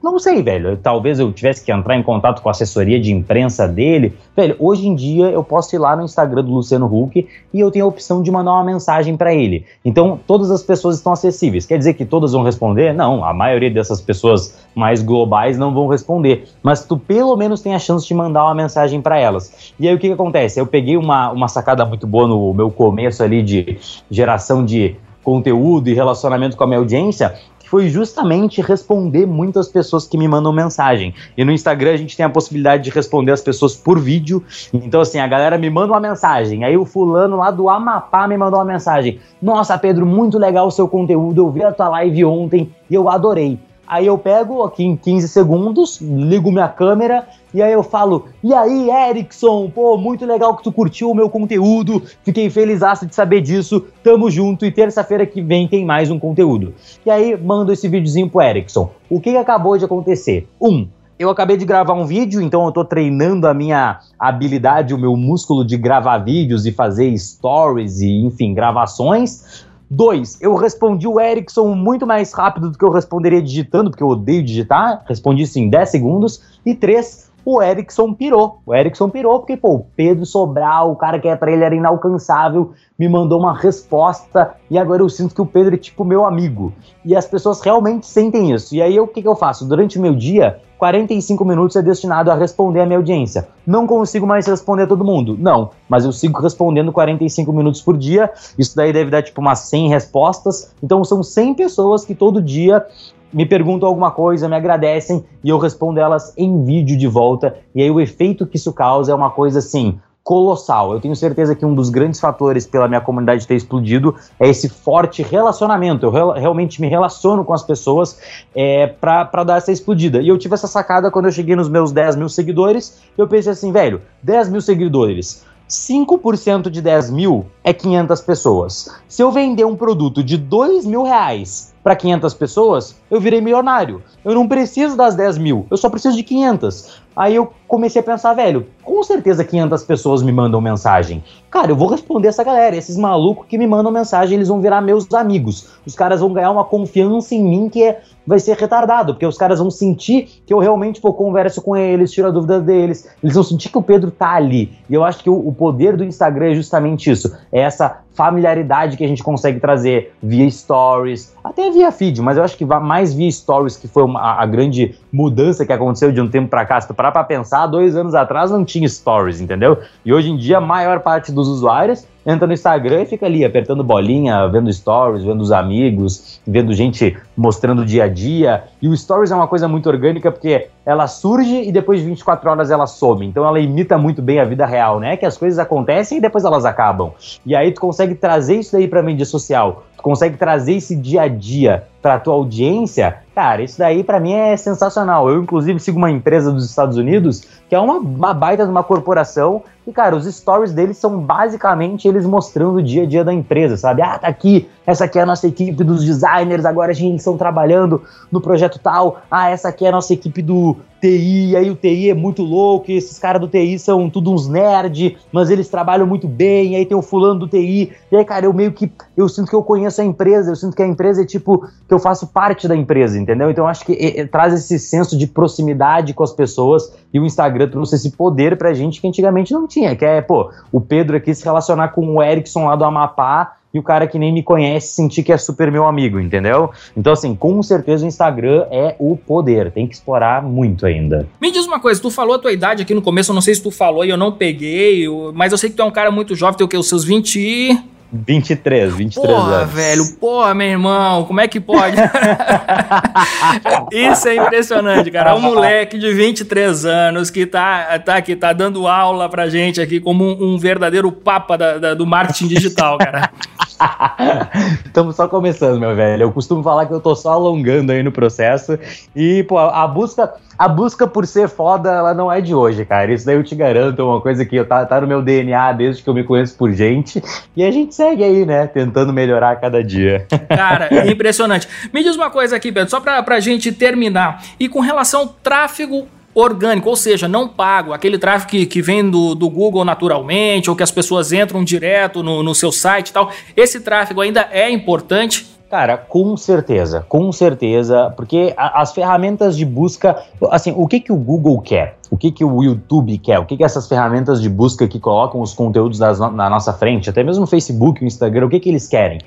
Não sei, velho. Talvez eu tivesse que entrar em contato com a assessoria de imprensa dele. Velho, hoje em dia eu posso ir lá no Instagram do Luciano Huck e eu tenho a opção de mandar uma mensagem para ele. Então, todas as pessoas estão acessíveis. Quer dizer que todas vão responder? Não, a maioria dessas pessoas mais globais não vão responder. Mas tu pelo menos tem a chance de mandar uma mensagem para elas. E aí o que, que acontece? Eu peguei uma, uma sacada muito boa no meu começo ali de geração de conteúdo e relacionamento com a minha audiência, foi justamente responder muitas pessoas que me mandam mensagem. E no Instagram a gente tem a possibilidade de responder as pessoas por vídeo. Então, assim, a galera me manda uma mensagem. Aí o fulano lá do Amapá me mandou uma mensagem. Nossa, Pedro, muito legal o seu conteúdo. Eu vi a tua live ontem e eu adorei. Aí eu pego aqui em 15 segundos, ligo minha câmera e aí eu falo: E aí, Erickson, pô, muito legal que tu curtiu o meu conteúdo, fiquei feliz de saber disso, tamo junto e terça-feira que vem tem mais um conteúdo. E aí mando esse videozinho pro Erickson. O que, acabou de acontecer? Um, eu acabei de gravar um vídeo, então eu tô treinando a minha habilidade, o meu músculo de gravar vídeos e fazer stories e, enfim, gravações. Dois, eu respondi o Erickson muito mais rápido do que eu responderia digitando, porque eu odeio digitar. Respondi isso em 10 segundos. E três, o Erickson pirou. O Erickson pirou porque, pô, o Pedro Sobral, o cara que é pra ele era inalcançável, me mandou uma resposta e agora eu sinto que o Pedro é tipo meu amigo. E as pessoas realmente sentem isso. E aí o que, que eu faço? Durante o meu dia, 45 minutos é destinado a responder a minha audiência. Não consigo mais responder a todo mundo? Não, mas eu sigo respondendo 45 minutos por dia. Isso daí deve dar tipo umas 100 respostas. Então são 100 pessoas que todo dia me perguntam alguma coisa, me agradecem e eu respondo elas em vídeo de volta. E aí o efeito que isso causa é uma coisa assim colossal. Eu tenho certeza que um dos grandes fatores pela minha comunidade ter explodido é esse forte relacionamento. Eu real, realmente me relaciono com as pessoas é, para dar essa explodida. E eu tive essa sacada quando eu cheguei nos meus 10 mil seguidores. Eu pensei assim, velho, 10 mil seguidores. 5% de 10 mil é 500 pessoas. Se eu vender um produto de 2 mil reais para 500 pessoas, eu virei milionário. Eu não preciso das 10 mil, eu só preciso de 500. Aí eu comecei a pensar, velho, com certeza 500 pessoas me mandam mensagem. Cara, eu vou responder essa galera. Esses malucos que me mandam mensagem, eles vão virar meus amigos. Os caras vão ganhar uma confiança em mim que é, vai ser retardado, porque os caras vão sentir que eu realmente pô, converso com eles, tiro a dúvida deles. Eles vão sentir que o Pedro tá ali. E eu acho que o, o poder do Instagram é justamente isso. É essa familiaridade que a gente consegue trazer via stories, até via feed, mas eu acho que mais via stories, que foi uma, a grande mudança que aconteceu de um tempo para cá. Se tu parar pra pensar, dois anos atrás não tinha stories, entendeu? E hoje em dia a maior parte dos usuários entra no Instagram e fica ali apertando bolinha, vendo stories, vendo os amigos, vendo gente mostrando o dia a dia. E o stories é uma coisa muito orgânica porque ela surge e depois de 24 horas ela some. Então ela imita muito bem a vida real, né? Que as coisas acontecem e depois elas acabam. E aí tu consegue trazer isso daí para mídia social consegue trazer esse dia a dia para tua audiência, cara, isso daí para mim é sensacional. Eu, inclusive, sigo uma empresa dos Estados Unidos que é uma, uma baita de uma corporação e, cara, os stories deles são basicamente eles mostrando o dia a dia da empresa, sabe? Ah, tá aqui, essa aqui é a nossa equipe dos designers, agora a gente estão trabalhando no projeto tal. Ah, essa aqui é a nossa equipe do TI, e aí o TI é muito louco, e esses caras do TI são tudo uns nerd, mas eles trabalham muito bem, e aí tem o fulano do TI. E aí, cara, eu meio que eu sinto que eu conheço a empresa, eu sinto que a empresa é tipo que eu faço parte da empresa, entendeu? Então acho que é, é, traz esse senso de proximidade com as pessoas e o Instagram trouxe esse poder pra gente que antigamente não tinha, que é, pô, o Pedro aqui se relacionar com o Erickson lá do Amapá e o cara que nem me conhece sentir que é super meu amigo, entendeu? Então, assim, com certeza o Instagram é o poder, tem que explorar muito ainda. Me diz uma coisa, tu falou a tua idade aqui no começo, eu não sei se tu falou e eu não peguei, mas eu sei que tu é um cara muito jovem, tem o quê? Os seus 20 23, 23 porra, anos. velho, porra, meu irmão, como é que pode? Isso é impressionante, cara. Um moleque de 23 anos que tá, tá aqui, tá dando aula pra gente aqui como um, um verdadeiro papa da, da, do marketing digital, cara. Estamos só começando, meu velho. Eu costumo falar que eu tô só alongando aí no processo. E, pô, a busca, a busca por ser foda, ela não é de hoje, cara. Isso daí eu te garanto, é uma coisa que eu, tá, tá no meu DNA desde que eu me conheço por gente. E a gente segue aí, né? Tentando melhorar a cada dia. Cara, é impressionante. Me diz uma coisa aqui, Pedro, só pra, pra gente terminar. E com relação ao tráfego orgânico, ou seja, não pago, aquele tráfego que, que vem do, do Google naturalmente, ou que as pessoas entram direto no, no seu site e tal, esse tráfego ainda é importante? Cara, com certeza, com certeza, porque a, as ferramentas de busca, assim, o que que o Google quer? O que que o YouTube quer? O que que essas ferramentas de busca que colocam os conteúdos das, na nossa frente, até mesmo o Facebook, o Instagram, o que que eles querem?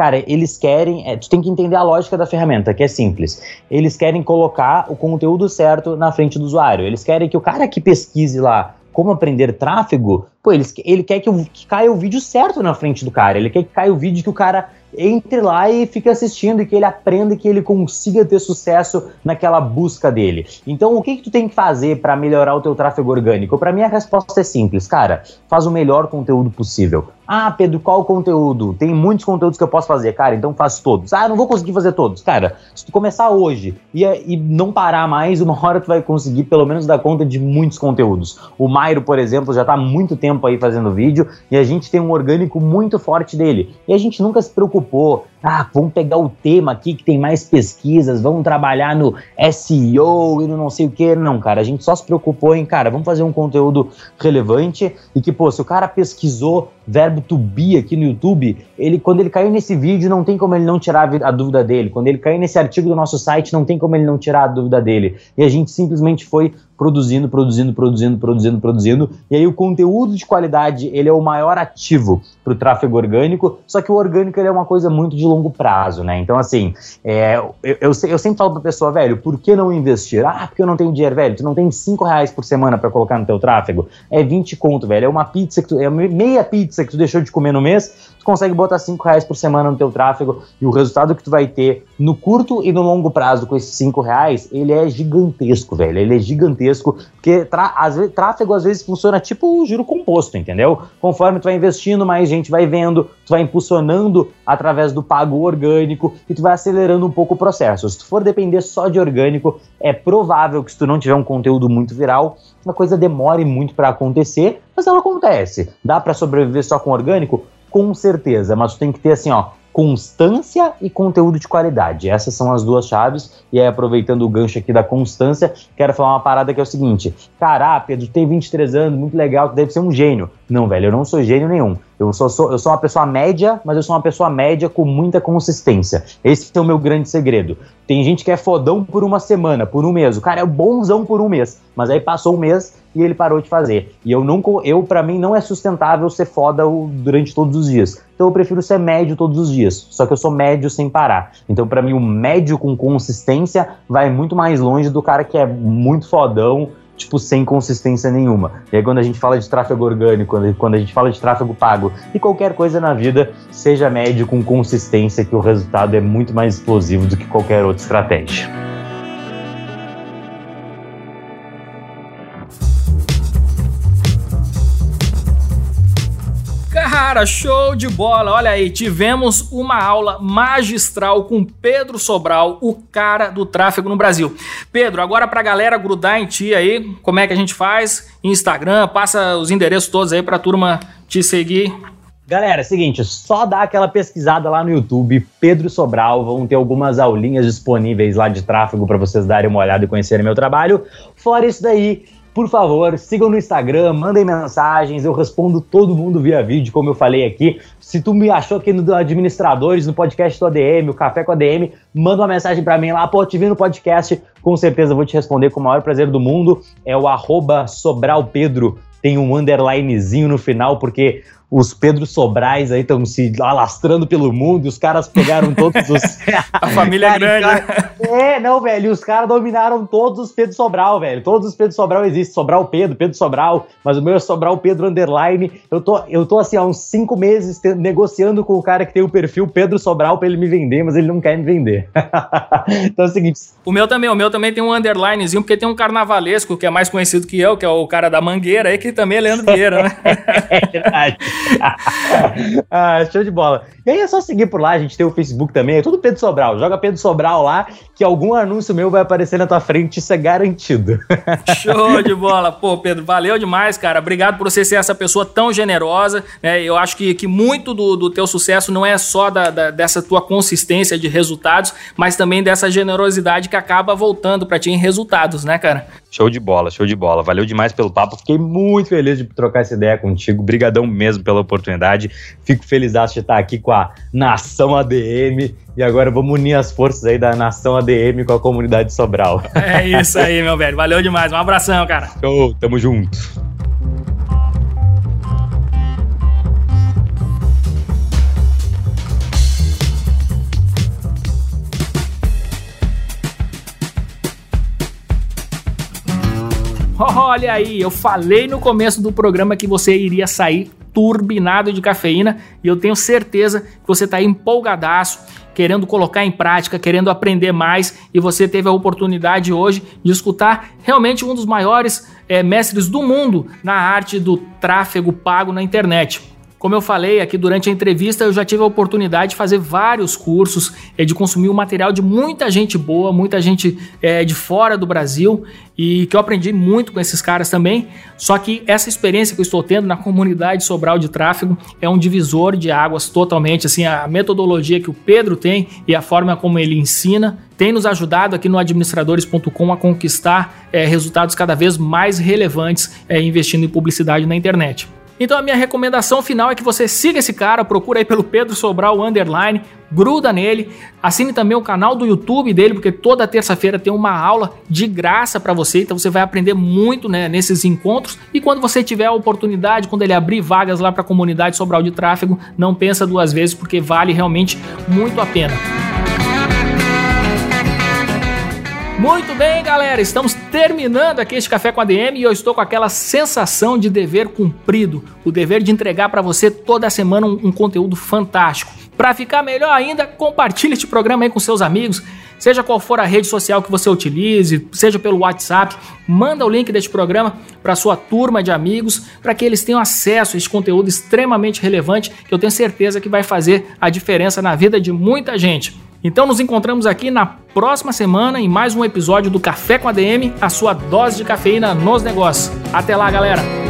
Cara, eles querem. É, tu tem que entender a lógica da ferramenta, que é simples. Eles querem colocar o conteúdo certo na frente do usuário. Eles querem que o cara que pesquise lá como aprender tráfego, pô, eles, ele quer que, que caia o vídeo certo na frente do cara. Ele quer que caia o vídeo que o cara entre lá e fique assistindo e que ele aprenda e que ele consiga ter sucesso naquela busca dele. Então, o que, que tu tem que fazer para melhorar o teu tráfego orgânico? Para mim, a resposta é simples, cara. Faz o melhor conteúdo possível. Ah, Pedro, qual conteúdo? Tem muitos conteúdos que eu posso fazer, cara, então faz todos. Ah, não vou conseguir fazer todos. Cara, se tu começar hoje e, e não parar mais, uma hora tu vai conseguir pelo menos dar conta de muitos conteúdos. O Mairo, por exemplo, já tá há muito tempo aí fazendo vídeo e a gente tem um orgânico muito forte dele. E a gente nunca se preocupou ah, vamos pegar o tema aqui que tem mais pesquisas, vamos trabalhar no SEO e no não sei o que. Não, cara, a gente só se preocupou em, cara, vamos fazer um conteúdo relevante e que, pô, se o cara pesquisou verbo to be aqui no YouTube, ele, quando ele caiu nesse vídeo, não tem como ele não tirar a dúvida dele. Quando ele caiu nesse artigo do nosso site, não tem como ele não tirar a dúvida dele. E a gente simplesmente foi produzindo, produzindo, produzindo, produzindo, produzindo. E aí o conteúdo de qualidade, ele é o maior ativo para o tráfego orgânico, só que o orgânico ele é uma coisa muito de longo prazo, né? Então, assim, é, eu, eu, eu, sempre falo para pessoa, velho, por que não investir? Ah, porque eu não tenho dinheiro, velho. Tu não tem 5 reais por semana para colocar no teu tráfego? É 20 conto, velho. É uma pizza que tu, é meia pizza que tu deixou de comer no mês, tu consegue botar 5 reais por semana no teu tráfego e o resultado que tu vai ter no curto e no longo prazo com esses 5 reais, ele é gigantesco, velho. Ele é gigantesco, porque às vezes, tráfego às vezes funciona tipo o juro composto, entendeu? Conforme tu vai investindo, mais gente vai vendo, tu vai impulsionando através do pago orgânico e tu vai acelerando um pouco o processo. Se tu for depender só de orgânico, é provável que se tu não tiver um conteúdo muito viral, a coisa demore muito para acontecer, mas ela acontece. Dá para sobreviver só com orgânico? Com certeza, mas tu tem que ter assim, ó, constância e conteúdo de qualidade. Essas são as duas chaves. E aí, aproveitando o gancho aqui da constância, quero falar uma parada que é o seguinte: Cara, Pedro, tem 23 anos, muito legal, tu deve ser um gênio. Não, velho, eu não sou gênio nenhum. Eu sou, sou, eu sou uma pessoa média, mas eu sou uma pessoa média com muita consistência. Esse é o meu grande segredo. Tem gente que é fodão por uma semana, por um mês. O cara é bonzão por um mês, mas aí passou um mês e ele parou de fazer. E eu não, eu para mim não é sustentável ser foda durante todos os dias. Então eu prefiro ser médio todos os dias. Só que eu sou médio sem parar. Então para mim o médio com consistência vai muito mais longe do cara que é muito fodão tipo, sem consistência nenhuma. E aí, quando a gente fala de tráfego orgânico, quando a gente fala de tráfego pago e qualquer coisa na vida, seja médio com consistência, que o resultado é muito mais explosivo do que qualquer outra estratégia. Cara, show de bola! Olha aí, tivemos uma aula magistral com Pedro Sobral, o cara do tráfego no Brasil. Pedro, agora pra galera grudar em ti aí, como é que a gente faz? Instagram, passa os endereços todos aí pra turma te seguir. Galera, é seguinte, só dá aquela pesquisada lá no YouTube, Pedro Sobral, vão ter algumas aulinhas disponíveis lá de tráfego para vocês darem uma olhada e conhecerem meu trabalho. Fora isso daí, por favor, sigam no Instagram, mandem mensagens, eu respondo todo mundo via vídeo, como eu falei aqui. Se tu me achou aqui no Administradores, no podcast do ADM, o Café com ADM, manda uma mensagem para mim lá, pô, te vi no podcast, com certeza eu vou te responder com o maior prazer do mundo. É o arroba Sobralpedro, tem um underlinezinho no final, porque os Pedro Sobrais aí estão se alastrando pelo mundo e os caras pegaram todos os. a família é grande. Cara... É, não, velho. Os caras dominaram todos os Pedro Sobral, velho. Todos os Pedro Sobral existem. Sobral Pedro, Pedro Sobral, mas o meu é Sobral Pedro Underline. Eu tô, eu tô assim, há uns cinco meses negociando com o cara que tem o perfil Pedro Sobral pra ele me vender, mas ele não quer me vender. então é o seguinte. O meu também, o meu também tem um underlinezinho, porque tem um carnavalesco que é mais conhecido que eu, que é o cara da Mangueira aí, que também é Leandro Vieira, né? é verdade. ah, show de bola. E aí é só seguir por lá, a gente tem o Facebook também, é tudo Pedro Sobral. Joga Pedro Sobral lá, que algum anúncio meu vai aparecer na tua frente, isso é garantido. show de bola. Pô, Pedro, valeu demais, cara. Obrigado por você ser essa pessoa tão generosa. Né? Eu acho que, que muito do, do teu sucesso não é só da, da, dessa tua consistência de resultados, mas também dessa generosidade que acaba voltando para ti em resultados, né, cara? Show de bola, show de bola. Valeu demais pelo papo. Fiquei muito feliz de trocar essa ideia contigo. Brigadão mesmo pela oportunidade. Fico feliz de estar aqui com a Nação ADM. E agora vamos unir as forças aí da Nação ADM com a comunidade Sobral. É isso aí, meu velho. Valeu demais. Um abração, cara. Show, tamo junto. Olha aí, eu falei no começo do programa que você iria sair turbinado de cafeína e eu tenho certeza que você está empolgadaço, querendo colocar em prática, querendo aprender mais e você teve a oportunidade hoje de escutar realmente um dos maiores é, mestres do mundo na arte do tráfego pago na internet. Como eu falei aqui durante a entrevista, eu já tive a oportunidade de fazer vários cursos, é, de consumir o material de muita gente boa, muita gente é, de fora do Brasil e que eu aprendi muito com esses caras também. Só que essa experiência que eu estou tendo na comunidade Sobral de Tráfego é um divisor de águas totalmente. Assim, a metodologia que o Pedro tem e a forma como ele ensina tem nos ajudado aqui no administradores.com a conquistar é, resultados cada vez mais relevantes é, investindo em publicidade na internet. Então a minha recomendação final é que você siga esse cara, procura aí pelo Pedro Sobral Underline, gruda nele, assine também o canal do YouTube dele, porque toda terça-feira tem uma aula de graça para você, então você vai aprender muito né, nesses encontros. E quando você tiver a oportunidade, quando ele abrir vagas lá para a comunidade Sobral de Tráfego, não pensa duas vezes, porque vale realmente muito a pena. Muito bem, galera, estamos terminando aqui este Café com a DM e eu estou com aquela sensação de dever cumprido, o dever de entregar para você toda semana um, um conteúdo fantástico. Para ficar melhor ainda, compartilhe este programa aí com seus amigos, seja qual for a rede social que você utilize, seja pelo WhatsApp, manda o link deste programa para sua turma de amigos, para que eles tenham acesso a este conteúdo extremamente relevante que eu tenho certeza que vai fazer a diferença na vida de muita gente. Então nos encontramos aqui na próxima semana em mais um episódio do Café com a DM, a sua dose de cafeína nos negócios. Até lá, galera!